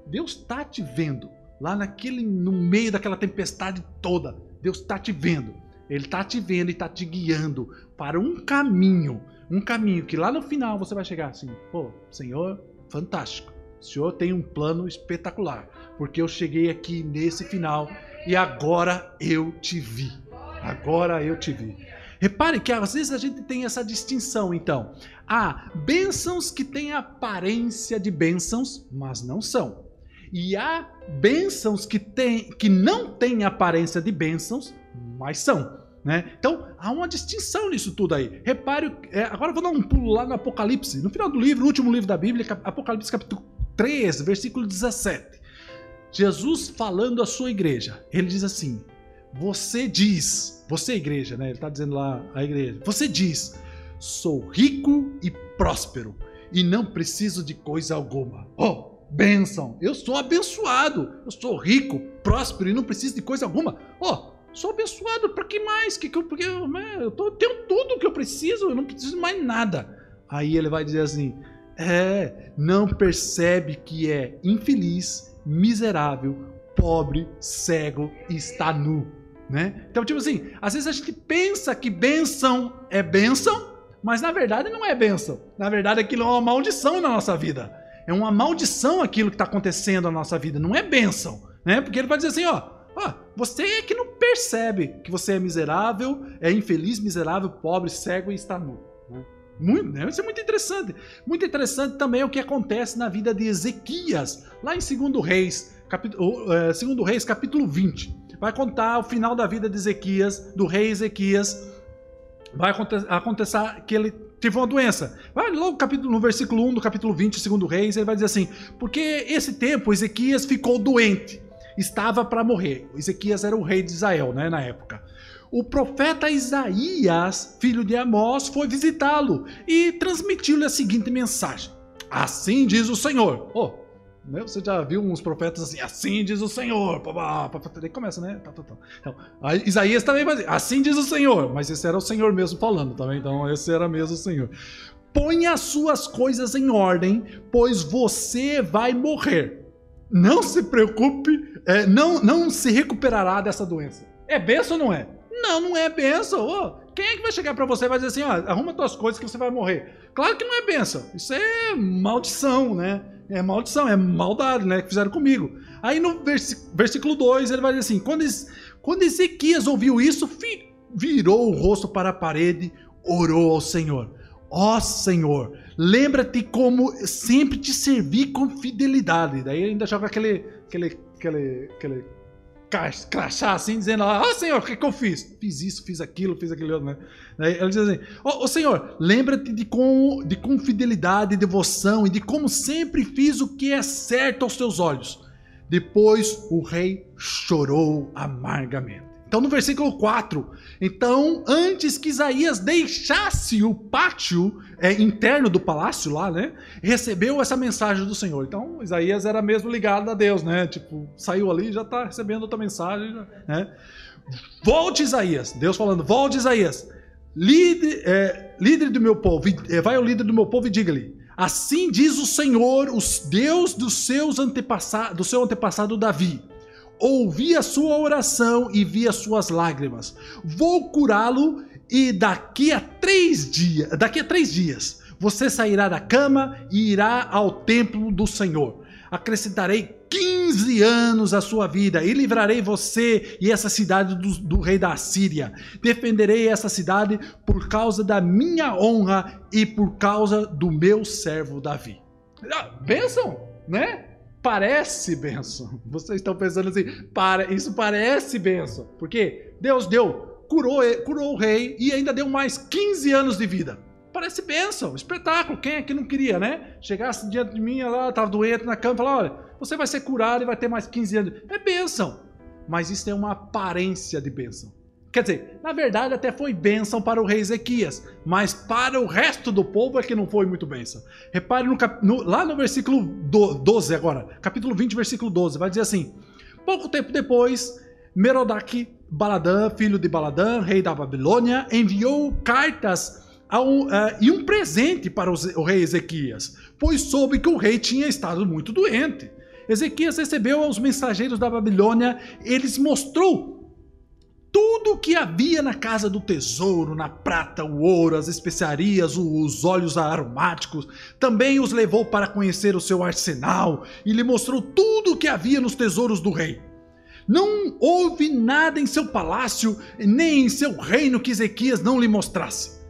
Deus está te vendo. Lá naquele, no meio daquela tempestade toda, Deus está te vendo. Ele está te vendo e está te guiando para um caminho, um caminho que lá no final você vai chegar assim, pô, Senhor, fantástico. O Senhor tem um plano espetacular, porque eu cheguei aqui nesse final e agora eu te vi. Agora eu te vi. Repare que às vezes a gente tem essa distinção, então. Há bênçãos que têm aparência de bênçãos, mas não são. E há bênçãos que, tem, que não têm aparência de bênçãos, mas são. Né? Então, há uma distinção nisso tudo aí. Repare, é, agora vou dar um pulo lá no Apocalipse, no final do livro, último livro da Bíblia, Apocalipse capítulo 3, versículo 17. Jesus falando à sua igreja, ele diz assim: você diz, você igreja, né? Ele está dizendo lá a igreja. Você diz: sou rico e próspero e não preciso de coisa alguma. Oh, bênção! Eu sou abençoado. Eu sou rico, próspero e não preciso de coisa alguma. Oh, sou abençoado. Para que mais? Que, que eu, porque eu, né, eu tô, tenho tudo que eu preciso. Eu não preciso mais nada. Aí ele vai dizer assim: é, não percebe que é infeliz, miserável, pobre, cego e está nu. Né? Então, tipo assim, às vezes a gente pensa que bênção é bênção, mas na verdade não é bênção. Na verdade, aquilo é uma maldição na nossa vida. É uma maldição aquilo que está acontecendo na nossa vida, não é bênção. Né? Porque ele vai dizer assim: ó, ó, você é que não percebe que você é miserável, é infeliz, miserável, pobre, cego e está nu. Né? Muito, né? Isso é muito interessante. Muito interessante também o que acontece na vida de Ezequias, lá em 2 Reis, capítulo, 2 Reis, capítulo 20. Vai contar o final da vida de Ezequias, do rei Ezequias. Vai acontecer, acontecer que ele teve uma doença. Vai logo no versículo 1 do capítulo 20, segundo Reis, ele vai dizer assim: Porque esse tempo Ezequias ficou doente, estava para morrer. Ezequias era o rei de Israel, né, na época o profeta Isaías, filho de Amós, foi visitá-lo e transmitiu-lhe a seguinte mensagem: Assim diz o Senhor. Oh, né? Você já viu uns profetas assim, assim diz o Senhor. Daí começa, né? Tá, tá, tá. Então, Isaías também vai dizer, assim diz o Senhor. Mas esse era o Senhor mesmo falando também, então esse era mesmo o Senhor. Ponha as suas coisas em ordem, pois você vai morrer. Não se preocupe, é, não, não se recuperará dessa doença. É benção ou não é? Não, não é benção. Oh, quem é que vai chegar para você e vai dizer assim, ó, arruma tuas coisas que você vai morrer? Claro que não é benção. Isso é maldição, né? É maldição, é maldade, né? Que fizeram comigo. Aí no versículo 2 ele vai dizer assim: quando, quando Ezequias ouviu isso, virou o rosto para a parede, orou ao Senhor. Ó oh, Senhor, lembra-te como sempre te servi com fidelidade. Daí ainda joga aquele, aquele, aquele, aquele crachá assim, dizendo: Ó oh, Senhor, o que, que eu fiz? Fiz isso, fiz aquilo, fiz aquele outro, né? Ele diz assim: Ó oh, Senhor, lembra-te de com, de com fidelidade e devoção e de como sempre fiz o que é certo aos teus olhos. Depois o rei chorou amargamente. Então, no versículo 4, então, antes que Isaías deixasse o pátio é, interno do palácio lá, né, recebeu essa mensagem do Senhor. Então, Isaías era mesmo ligado a Deus, né? Tipo, saiu ali e já está recebendo outra mensagem, né? Volte, Isaías. Deus falando, volte, Isaías. Líder, é, líder do meu povo, é, vai ao líder do meu povo e diga-lhe: Assim diz o Senhor, os Deus dos seus antepassados, do seu antepassado Davi ouvi a sua oração e vi as suas lágrimas. Vou curá-lo e daqui a três dias, daqui a três dias, você sairá da cama e irá ao templo do Senhor. Acrescentarei 15 anos à sua vida e livrarei você e essa cidade do, do rei da Síria. Defenderei essa cidade por causa da minha honra e por causa do meu servo Davi. Ah, bênção, né? Parece benção. Vocês estão pensando assim, para, isso parece benção. Porque Deus deu, curou, curou o rei e ainda deu mais 15 anos de vida. Parece benção, espetáculo. Quem é que não queria, né? Chegasse diante de mim, lá, estava doente na cama, falar: olha, você vai ser curado e vai ter mais 15 anos. É benção. Mas isso é uma aparência de benção. Quer dizer, na verdade até foi bênção para o rei Ezequias, mas para o resto do povo é que não foi muito bênção. Repare no, no, lá no versículo 12 agora, capítulo 20, versículo 12, vai dizer assim, Pouco tempo depois, Merodach Baladã, filho de Baladã, rei da Babilônia, enviou cartas ao, uh, e um presente para o, o rei Ezequias, pois soube que o rei tinha estado muito doente. Ezequias recebeu os mensageiros da Babilônia, eles mostrou tudo o que havia na casa do tesouro, na prata, o ouro, as especiarias, os óleos aromáticos, também os levou para conhecer o seu arsenal e lhe mostrou tudo o que havia nos tesouros do rei. Não houve nada em seu palácio, nem em seu reino que Ezequias não lhe mostrasse.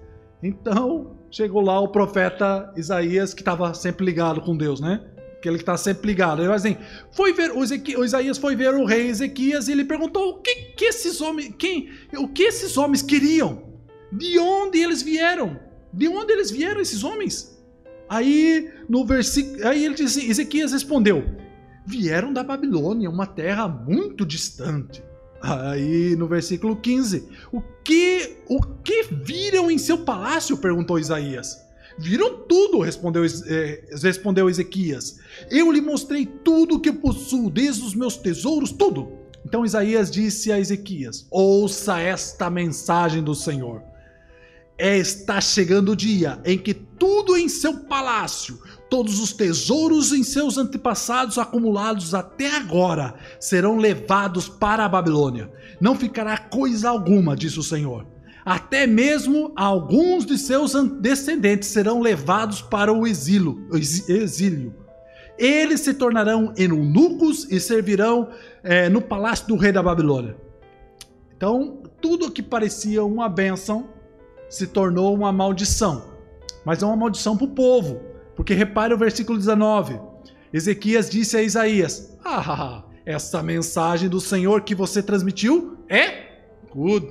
Então chegou lá o profeta Isaías, que estava sempre ligado com Deus, né? Que está sempre ligado. Ele assim, foi ver, o, o, Isaías foi ver o rei Ezequias e ele perguntou o que, que esses homens, quem, o que esses homens queriam? De onde eles vieram? De onde eles vieram esses homens? Aí no versículo, aí ele disse, Ezequias respondeu: vieram da Babilônia, uma terra muito distante. Aí no versículo 15, o que o que viram em seu palácio? perguntou Isaías. Viram tudo, respondeu, eh, respondeu Ezequias. Eu lhe mostrei tudo que possuo, desde os meus tesouros, tudo. Então Isaías disse a Ezequias: Ouça esta mensagem do Senhor. É, está chegando o dia em que tudo em seu palácio, todos os tesouros em seus antepassados acumulados até agora, serão levados para a Babilônia. Não ficará coisa alguma, disse o Senhor. Até mesmo alguns de seus descendentes serão levados para o exílio. exílio. Eles se tornarão eunucos e servirão é, no palácio do rei da Babilônia. Então, tudo que parecia uma bênção se tornou uma maldição. mas é uma maldição para o povo. Porque repare o versículo 19. Ezequias disse a Isaías: Ah, essa mensagem do Senhor que você transmitiu é good,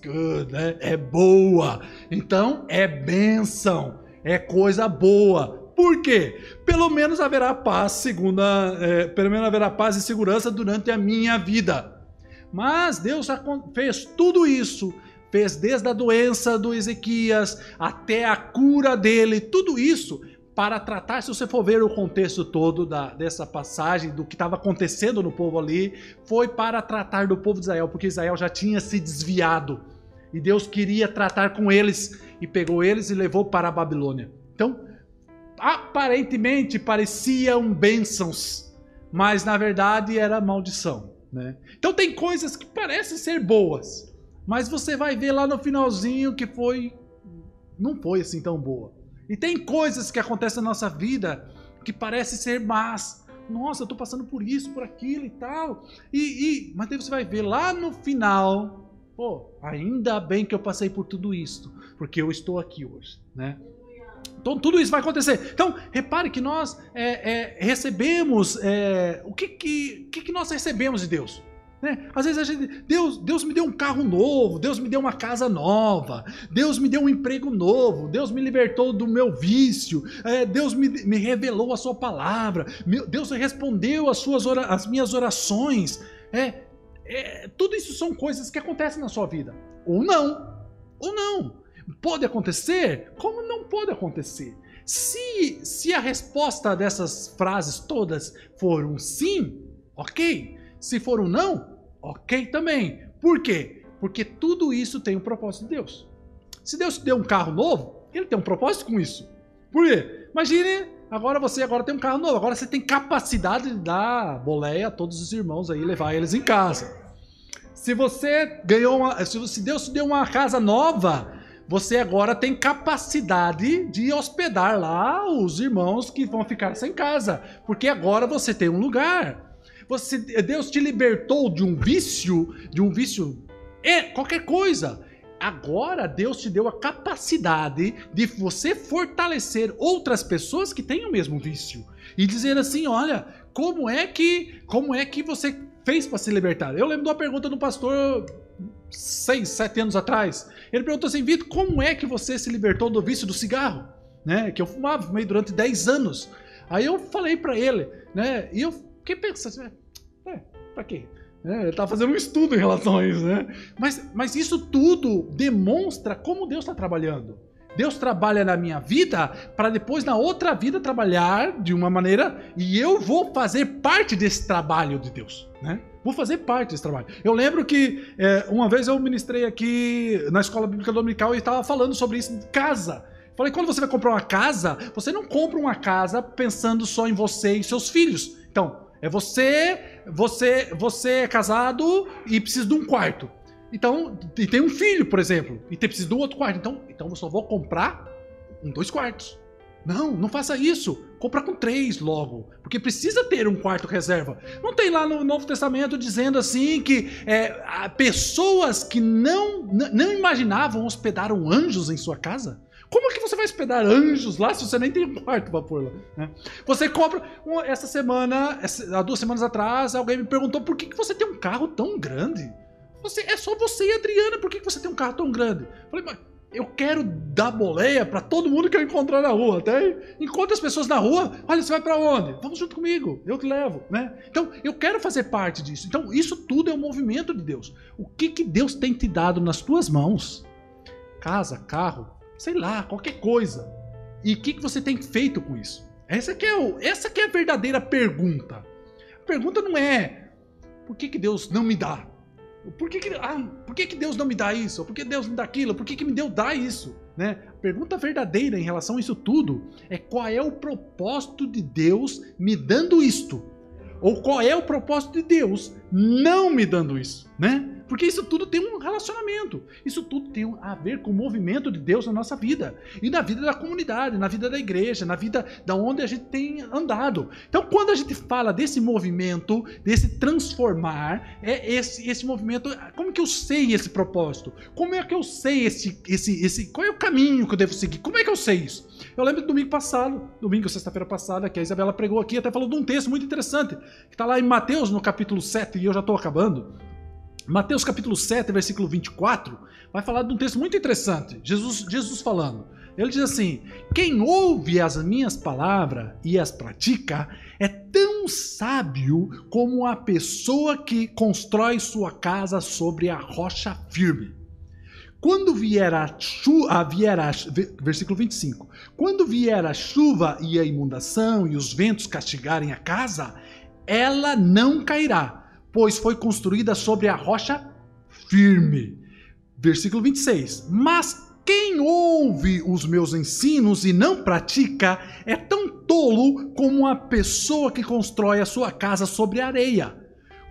good, né? é boa. Então é bênção, é coisa boa. Por quê? Pelo menos haverá paz, segunda, é, pelo menos haverá paz e segurança durante a minha vida. Mas Deus fez tudo isso, fez desde a doença do Ezequias até a cura dele, tudo isso para tratar, se você for ver o contexto todo da, dessa passagem, do que estava acontecendo no povo ali, foi para tratar do povo de Israel, porque Israel já tinha se desviado. E Deus queria tratar com eles e pegou eles e levou para a Babilônia. Então, aparentemente pareciam bênçãos, mas na verdade era maldição. Né? Então tem coisas que parecem ser boas, mas você vai ver lá no finalzinho que foi não foi assim tão boa. E tem coisas que acontecem na nossa vida que parecem ser más. Nossa, eu estou passando por isso, por aquilo e tal. E, e, mas daí você vai ver lá no final, pô, ainda bem que eu passei por tudo isso, porque eu estou aqui hoje, né? Então tudo isso vai acontecer. Então repare que nós é, é, recebemos é, o que, que, que, que nós recebemos de Deus. Né? Às vezes a gente, Deus, Deus me deu um carro novo, Deus me deu uma casa nova, Deus me deu um emprego novo, Deus me libertou do meu vício, é, Deus me, me revelou a sua palavra, Deus respondeu as, suas ora, as minhas orações. É, é, tudo isso são coisas que acontecem na sua vida. Ou não. Ou não. Pode acontecer? Como não pode acontecer? Se, se a resposta dessas frases todas for um sim, ok. Se for um não, ok também. Por quê? Porque tudo isso tem um propósito de Deus. Se Deus te deu um carro novo, ele tem um propósito com isso. Por quê? Imagine, agora você agora tem um carro novo, agora você tem capacidade de dar boleia a todos os irmãos aí, levar eles em casa. Se você ganhou uma, se Deus te deu uma casa nova, você agora tem capacidade de hospedar lá os irmãos que vão ficar sem casa, porque agora você tem um lugar. Você, Deus te libertou de um vício, de um vício, é qualquer coisa. Agora Deus te deu a capacidade de você fortalecer outras pessoas que têm o mesmo vício e dizer assim, olha, como é que, como é que você fez para se libertar? Eu lembro de uma pergunta do pastor seis, sete anos atrás. Ele perguntou assim, Vitor, como é que você se libertou do vício do cigarro? Né? Que eu fumava, fumei durante 10 anos. Aí eu falei para ele, né? E eu fiquei pensando, assim, é, pra quê? É, ele tá fazendo um estudo em relação a isso, né? Mas, mas isso tudo demonstra como Deus está trabalhando. Deus trabalha na minha vida para depois na outra vida trabalhar de uma maneira e eu vou fazer parte desse trabalho de Deus, né? Vou fazer parte desse trabalho. Eu lembro que é, uma vez eu ministrei aqui na escola bíblica dominical e estava falando sobre isso em casa. Falei, quando você vai comprar uma casa, você não compra uma casa pensando só em você e seus filhos. Então, é você, você, você é casado e precisa de um quarto. Então, e tem um filho, por exemplo, e tem precisa de um outro quarto. Então, então eu só vou comprar um dois quartos. Não, não faça isso. Compra com três logo, porque precisa ter um quarto reserva. Não tem lá no Novo Testamento dizendo assim que é, pessoas que não, não imaginavam hospedaram anjos em sua casa? Como é que você vai hospedar anjos lá se você nem tem um quarto para pôr lá? Né? Você compra. Essa semana, há duas semanas atrás, alguém me perguntou por que, que você tem um carro tão grande? Você, é só você e a Adriana, por que você tem um carro tão grande? Eu falei, mas eu quero dar boleia para todo mundo que eu encontrar na rua, até encontre as pessoas na rua, olha, você vai para onde? Vamos junto comigo, eu te levo, né? Então, eu quero fazer parte disso. Então, isso tudo é um movimento de Deus. O que que Deus tem te dado nas tuas mãos? Casa, carro, sei lá, qualquer coisa. E o que que você tem feito com isso? Essa que é o, essa que é a verdadeira pergunta. A pergunta não é por que que Deus não me dá? Por que, que, ah, por que, que Deus não me dá isso? Por que Deus me dá aquilo? Por que, que me deu dar isso? Né? A pergunta verdadeira em relação a isso tudo é qual é o propósito de Deus me dando isto? Ou qual é o propósito de Deus não me dando isso? Né? Porque isso tudo tem um relacionamento. Isso tudo tem a ver com o movimento de Deus na nossa vida. E na vida da comunidade, na vida da igreja, na vida da onde a gente tem andado. Então, quando a gente fala desse movimento, desse transformar, é esse, esse movimento. Como que eu sei esse propósito? Como é que eu sei esse, esse, esse. Qual é o caminho que eu devo seguir? Como é que eu sei isso? Eu lembro do domingo passado, domingo, sexta-feira passada, que a Isabela pregou aqui, até falou de um texto muito interessante, que está lá em Mateus, no capítulo 7, e eu já estou acabando. Mateus capítulo 7, versículo 24, vai falar de um texto muito interessante. Jesus, Jesus falando. Ele diz assim: Quem ouve as minhas palavras e as pratica é tão sábio como a pessoa que constrói sua casa sobre a rocha firme. Quando vier a chuva, vier a, versículo 25. Quando vier a chuva e a inundação e os ventos castigarem a casa, ela não cairá pois foi construída sobre a rocha firme. Versículo 26. Mas quem ouve os meus ensinos e não pratica é tão tolo como a pessoa que constrói a sua casa sobre areia.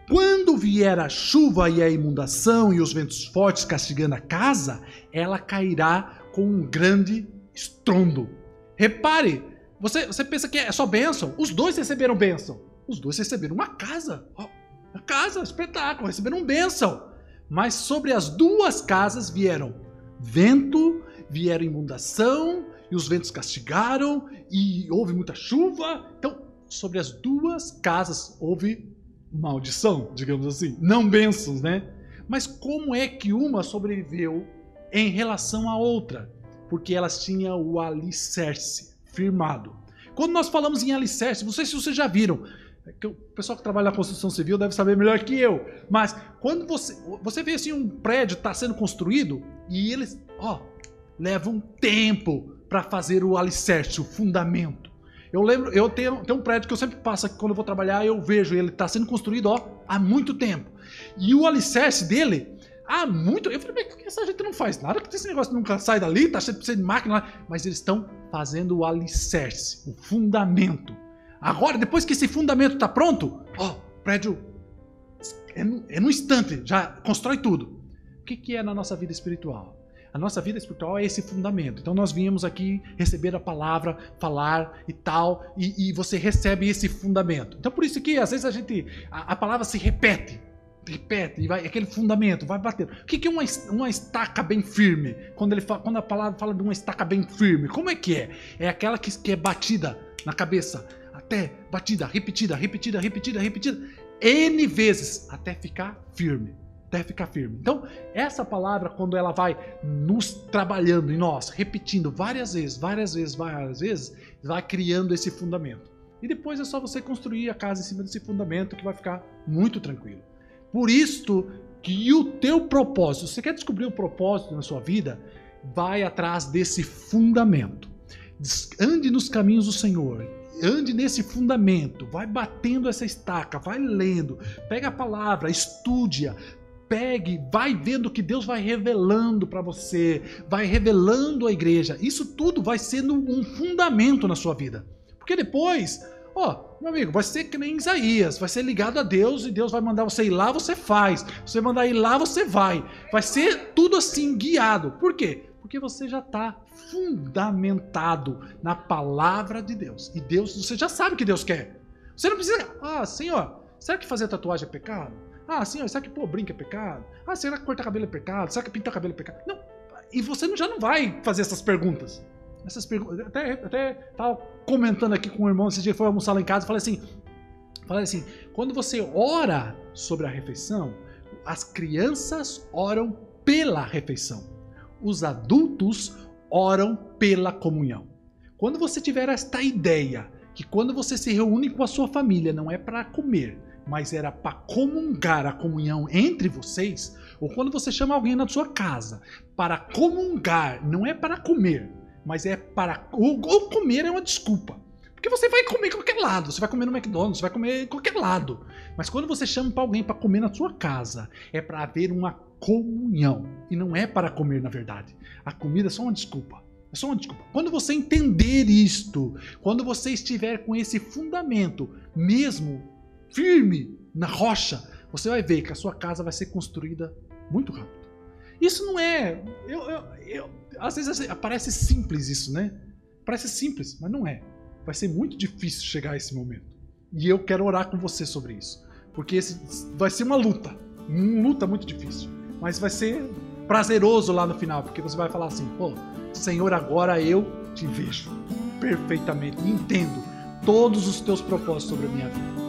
Quando vier a chuva e a inundação e os ventos fortes castigando a casa, ela cairá com um grande estrondo. Repare, você, você pensa que é só bênção? Os dois receberam bênção. Os dois receberam uma casa. A casa, espetáculo, receberam bênção. Mas sobre as duas casas vieram vento, vieram inundação, e os ventos castigaram, e houve muita chuva. Então, sobre as duas casas houve maldição, digamos assim. Não bênçãos, né? Mas como é que uma sobreviveu em relação à outra? Porque elas tinham o alicerce firmado. Quando nós falamos em alicerce, não sei se vocês já viram, que o pessoal que trabalha na construção civil deve saber melhor que eu. Mas quando você, você vê assim um prédio está sendo construído e eles, ó, levam tempo para fazer o alicerce, o fundamento. Eu lembro, eu tenho, tenho um prédio que eu sempre passo aqui quando eu vou trabalhar, eu vejo ele está sendo construído, ó, há muito tempo. E o alicerce dele há muito. Eu falei, por que essa gente não faz nada? Que esse negócio nunca sai dali, tá cheio de máquina lá. Mas eles estão fazendo o alicerce, o fundamento. Agora, depois que esse fundamento está pronto, ó, prédio é no, é no, instante, já constrói tudo. O que, que é na nossa vida espiritual? A nossa vida espiritual é esse fundamento. Então nós viemos aqui receber a palavra, falar e tal, e, e você recebe esse fundamento. Então por isso que às vezes a gente a, a palavra se repete, repete e vai aquele fundamento vai batendo. O que, que é uma, uma estaca bem firme? Quando ele fala, quando a palavra fala de uma estaca bem firme, como é que é? É aquela que, que é batida na cabeça até batida, repetida, repetida, repetida, repetida, N vezes, até ficar firme. Até ficar firme. Então, essa palavra, quando ela vai nos trabalhando em nós, repetindo várias vezes, várias vezes, várias vezes, vai criando esse fundamento. E depois é só você construir a casa em cima desse fundamento que vai ficar muito tranquilo. Por isto que o teu propósito, você quer descobrir o propósito na sua vida, vai atrás desse fundamento. Ande nos caminhos do Senhor ande nesse fundamento, vai batendo essa estaca, vai lendo, pega a palavra, estude-a, pegue, vai vendo que Deus vai revelando para você, vai revelando a igreja. Isso tudo vai sendo um fundamento na sua vida. Porque depois, ó, meu amigo, vai ser que nem Isaías, vai ser ligado a Deus e Deus vai mandar você ir lá, você faz. Você mandar ir lá, você vai. Vai ser tudo assim guiado. Por quê? Porque você já está fundamentado na palavra de Deus. E Deus, você já sabe o que Deus quer. Você não precisa. Ah, Senhor, será que fazer tatuagem é pecado? Ah, Senhor, será que pôr brinco é pecado? Ah, será que cortar cabelo é pecado? Será que pintar cabelo é pecado? Não. E você já não vai fazer essas perguntas. Essas perguntas. Até, até comentando aqui com o irmão esse dia foi almoçar lá em casa. Falei assim: falei assim, quando você ora sobre a refeição, as crianças oram pela refeição os adultos oram pela comunhão. Quando você tiver esta ideia que quando você se reúne com a sua família não é para comer, mas era para comungar a comunhão entre vocês, ou quando você chama alguém na sua casa para comungar, não é para comer, mas é para. Ou, comer é uma desculpa. Porque você vai comer em qualquer lado, você vai comer no McDonald's, você vai comer em qualquer lado. Mas quando você chama para alguém para comer na sua casa, é para haver uma comunhão. E não é para comer, na verdade. A comida é só uma desculpa. É só uma desculpa. Quando você entender isto, quando você estiver com esse fundamento, mesmo firme na rocha, você vai ver que a sua casa vai ser construída Muito rápido. Isso não é. Eu, eu, eu, às vezes parece simples isso, né? Parece simples, mas não é. Vai ser muito difícil chegar a esse momento. E eu quero orar com você sobre isso. Porque esse vai ser uma luta. Uma luta muito difícil. Mas vai ser prazeroso lá no final. Porque você vai falar assim: pô, Senhor, agora eu te vejo perfeitamente. Entendo todos os teus propósitos sobre a minha vida.